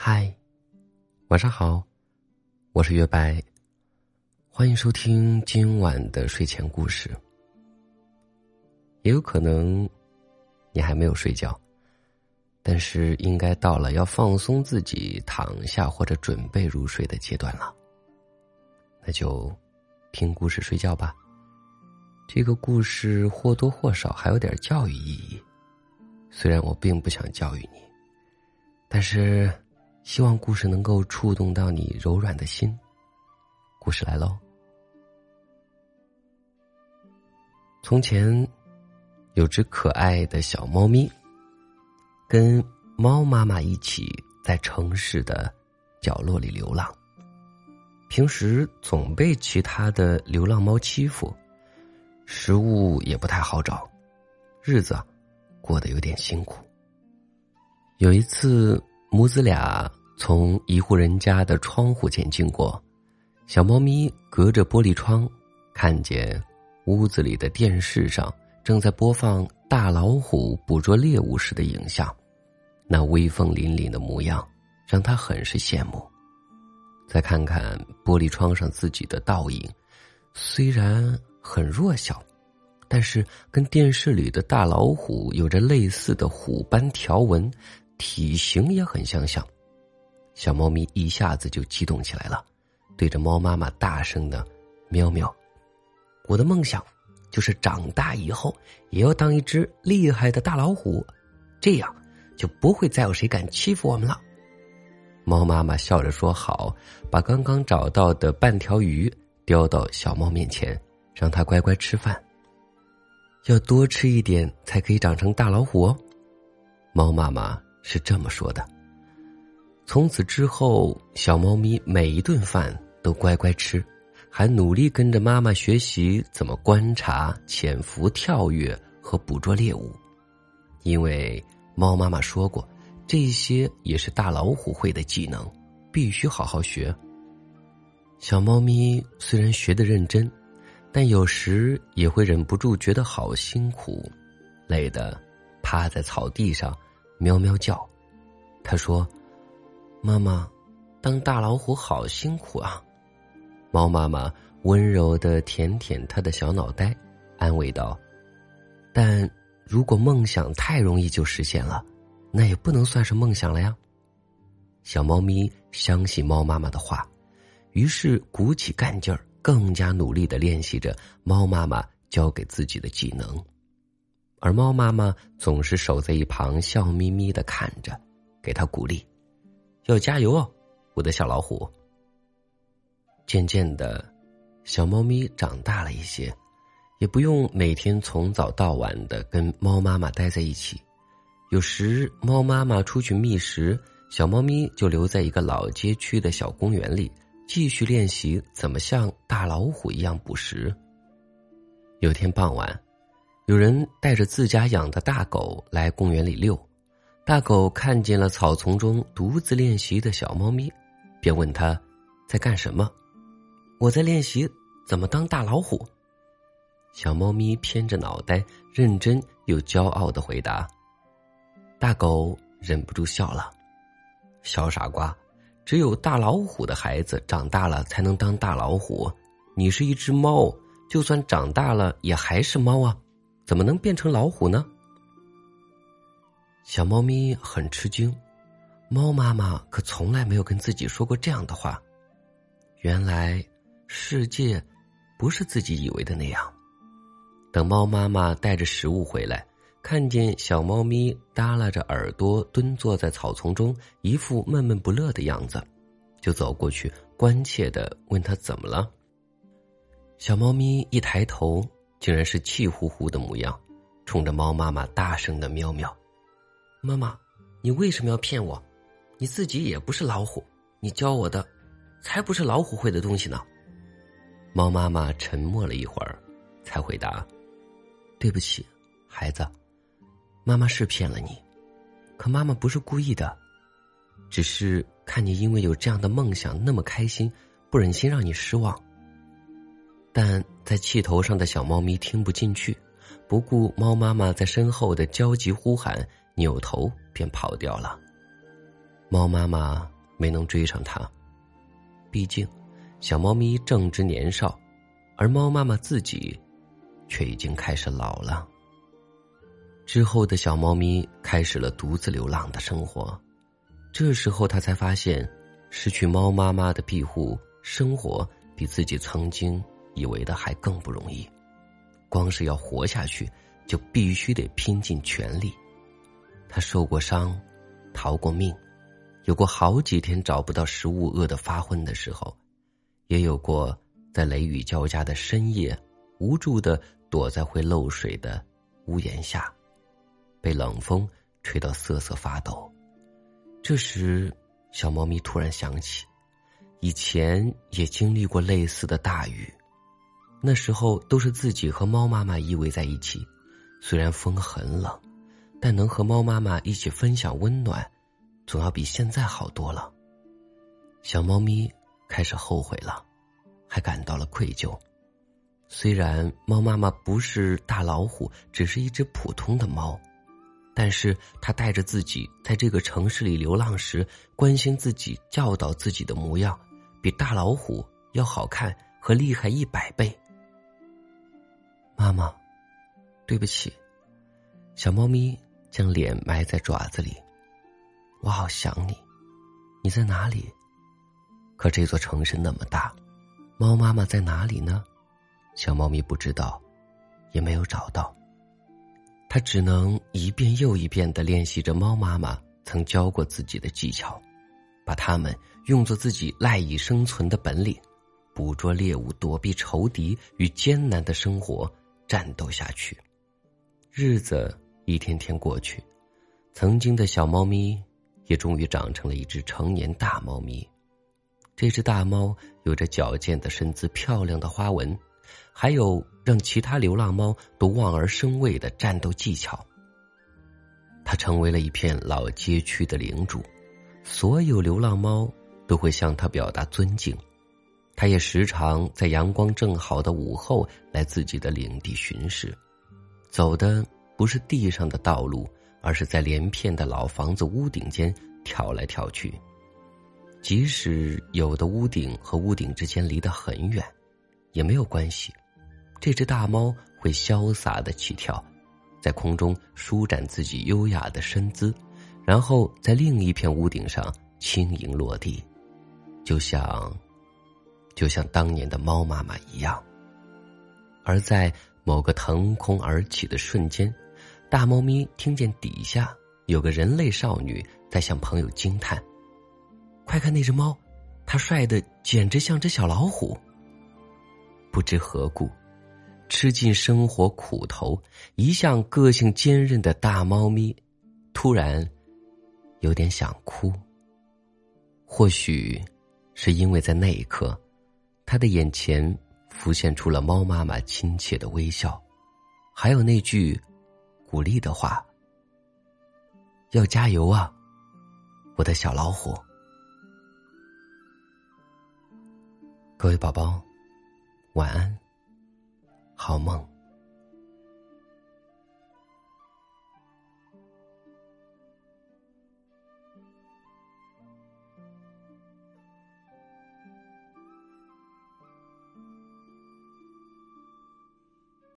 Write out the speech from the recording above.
嗨，晚上好，我是月白，欢迎收听今晚的睡前故事。也有可能你还没有睡觉，但是应该到了要放松自己、躺下或者准备入睡的阶段了。那就听故事睡觉吧。这个故事或多或少还有点教育意义，虽然我并不想教育你，但是。希望故事能够触动到你柔软的心。故事来喽。从前，有只可爱的小猫咪，跟猫妈妈一起在城市的角落里流浪。平时总被其他的流浪猫欺负，食物也不太好找，日子过得有点辛苦。有一次，母子俩。从一户人家的窗户前经过，小猫咪隔着玻璃窗，看见屋子里的电视上正在播放大老虎捕捉猎物时的影像，那威风凛凛的模样让他很是羡慕。再看看玻璃窗上自己的倒影，虽然很弱小，但是跟电视里的大老虎有着类似的虎斑条纹，体型也很相像。小猫咪一下子就激动起来了，对着猫妈妈大声的喵喵。我的梦想就是长大以后也要当一只厉害的大老虎，这样就不会再有谁敢欺负我们了。猫妈妈笑着说：“好。”把刚刚找到的半条鱼叼到小猫面前，让它乖乖吃饭。要多吃一点才可以长成大老虎哦。猫妈妈是这么说的。从此之后，小猫咪每一顿饭都乖乖吃，还努力跟着妈妈学习怎么观察、潜伏、跳跃和捕捉猎物。因为猫妈妈说过，这些也是大老虎会的技能，必须好好学。小猫咪虽然学得认真，但有时也会忍不住觉得好辛苦，累得趴在草地上喵喵叫。他说。妈妈，当大老虎好辛苦啊！猫妈妈温柔的舔舔它的小脑袋，安慰道：“但如果梦想太容易就实现了，那也不能算是梦想了呀。”小猫咪相信猫妈妈的话，于是鼓起干劲儿，更加努力的练习着猫妈妈教给自己的技能，而猫妈妈总是守在一旁，笑眯眯的看着，给它鼓励。要加油哦，我的小老虎。渐渐的，小猫咪长大了一些，也不用每天从早到晚的跟猫妈妈待在一起。有时猫妈妈出去觅食，小猫咪就留在一个老街区的小公园里，继续练习怎么像大老虎一样捕食。有天傍晚，有人带着自家养的大狗来公园里遛。大狗看见了草丛中独自练习的小猫咪，便问他：“在干什么？”“我在练习怎么当大老虎。”小猫咪偏着脑袋，认真又骄傲的回答。大狗忍不住笑了：“小傻瓜，只有大老虎的孩子长大了才能当大老虎，你是一只猫，就算长大了也还是猫啊，怎么能变成老虎呢？”小猫咪很吃惊，猫妈妈可从来没有跟自己说过这样的话。原来，世界不是自己以为的那样。等猫妈妈带着食物回来，看见小猫咪耷拉着耳朵蹲坐在草丛中，一副闷闷不乐的样子，就走过去关切的问他怎么了。小猫咪一抬头，竟然是气呼呼的模样，冲着猫妈妈大声的喵喵。妈妈，你为什么要骗我？你自己也不是老虎，你教我的，才不是老虎会的东西呢。猫妈妈沉默了一会儿，才回答：“对不起，孩子，妈妈是骗了你，可妈妈不是故意的，只是看你因为有这样的梦想那么开心，不忍心让你失望。”但在气头上的小猫咪听不进去，不顾猫妈妈在身后的焦急呼喊。扭头便跑掉了。猫妈妈没能追上它，毕竟小猫咪正值年少，而猫妈妈自己却已经开始老了。之后的小猫咪开始了独自流浪的生活，这时候它才发现，失去猫妈妈的庇护，生活比自己曾经以为的还更不容易。光是要活下去，就必须得拼尽全力。他受过伤，逃过命，有过好几天找不到食物饿得发昏的时候，也有过在雷雨交加的深夜，无助的躲在会漏水的屋檐下，被冷风吹到瑟瑟发抖。这时，小猫咪突然想起，以前也经历过类似的大雨。那时候都是自己和猫妈妈依偎在一起，虽然风很冷，但能和猫妈妈一起分享温暖，总要比现在好多了。小猫咪开始后悔了，还感到了愧疚。虽然猫妈妈不是大老虎，只是一只普通的猫，但是它带着自己在这个城市里流浪时，关心自己、教导自己的模样，比大老虎要好看和厉害一百倍。妈妈，对不起。小猫咪将脸埋在爪子里，我好想你。你在哪里？可这座城市那么大，猫妈妈在哪里呢？小猫咪不知道，也没有找到。它只能一遍又一遍的练习着猫妈妈曾教过自己的技巧，把它们用作自己赖以生存的本领，捕捉猎物，躲避仇敌，与艰难的生活。战斗下去，日子一天天过去，曾经的小猫咪也终于长成了一只成年大猫咪。这只大猫有着矫健的身姿、漂亮的花纹，还有让其他流浪猫都望而生畏的战斗技巧。它成为了一片老街区的领主，所有流浪猫都会向它表达尊敬。它也时常在阳光正好的午后来自己的领地巡视，走的不是地上的道路，而是在连片的老房子屋顶间跳来跳去。即使有的屋顶和屋顶之间离得很远，也没有关系。这只大猫会潇洒的起跳，在空中舒展自己优雅的身姿，然后在另一片屋顶上轻盈落地，就像。就像当年的猫妈妈一样，而在某个腾空而起的瞬间，大猫咪听见底下有个人类少女在向朋友惊叹：“快看那只猫，它帅的简直像只小老虎。”不知何故，吃尽生活苦头、一向个性坚韧的大猫咪，突然有点想哭。或许是因为在那一刻。他的眼前浮现出了猫妈妈亲切的微笑，还有那句鼓励的话：“要加油啊，我的小老虎。”各位宝宝，晚安，好梦。